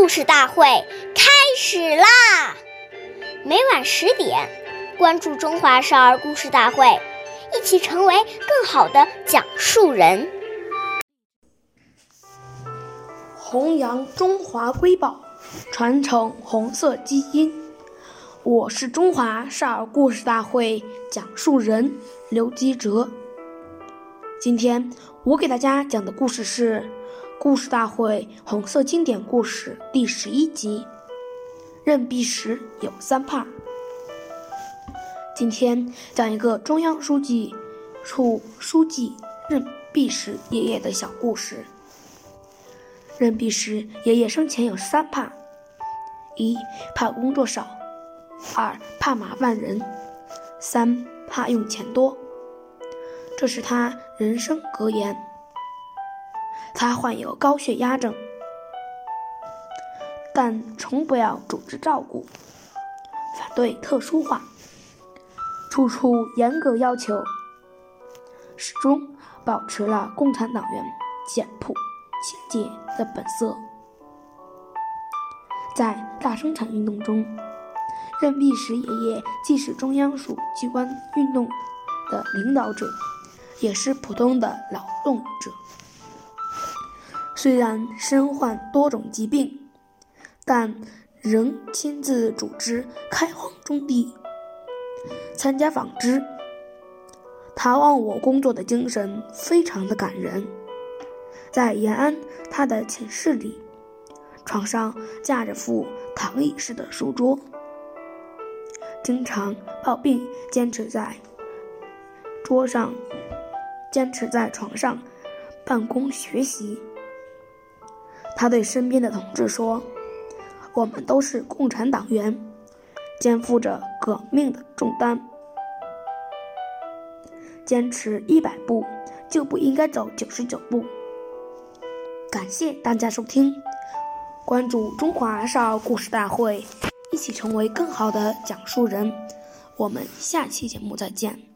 故事大会开始啦！每晚十点，关注《中华少儿故事大会》，一起成为更好的讲述人。弘扬中华瑰宝，传承红色基因。我是中华少儿故事大会讲述人刘基哲。今天我给大家讲的故事是《故事大会红色经典故事》第十一集。任弼时有三怕。今天讲一个中央书记处书记任弼时爷爷的小故事。任弼时爷爷生前有三怕：一怕工作少，二怕麻烦人，三怕用钱多。这是他人生格言。他患有高血压症，但从不要组织照顾，反对特殊化，处处严格要求，始终保持了共产党员简朴清洁的本色。在大生产运动中，任弼时爷爷既是中央属机关运动的领导者。也是普通的劳动者，虽然身患多种疾病，但仍亲自组织开荒种地、参加纺织。他忘我工作的精神非常的感人。在延安他的寝室里，床上架着副躺椅式的书桌，经常抱病坚持在桌上。坚持在床上办公学习。他对身边的同志说：“我们都是共产党员，肩负着革命的重担。坚持一百步，就不应该走九十九步。”感谢大家收听，关注中华少儿故事大会，一起成为更好的讲述人。我们下期节目再见。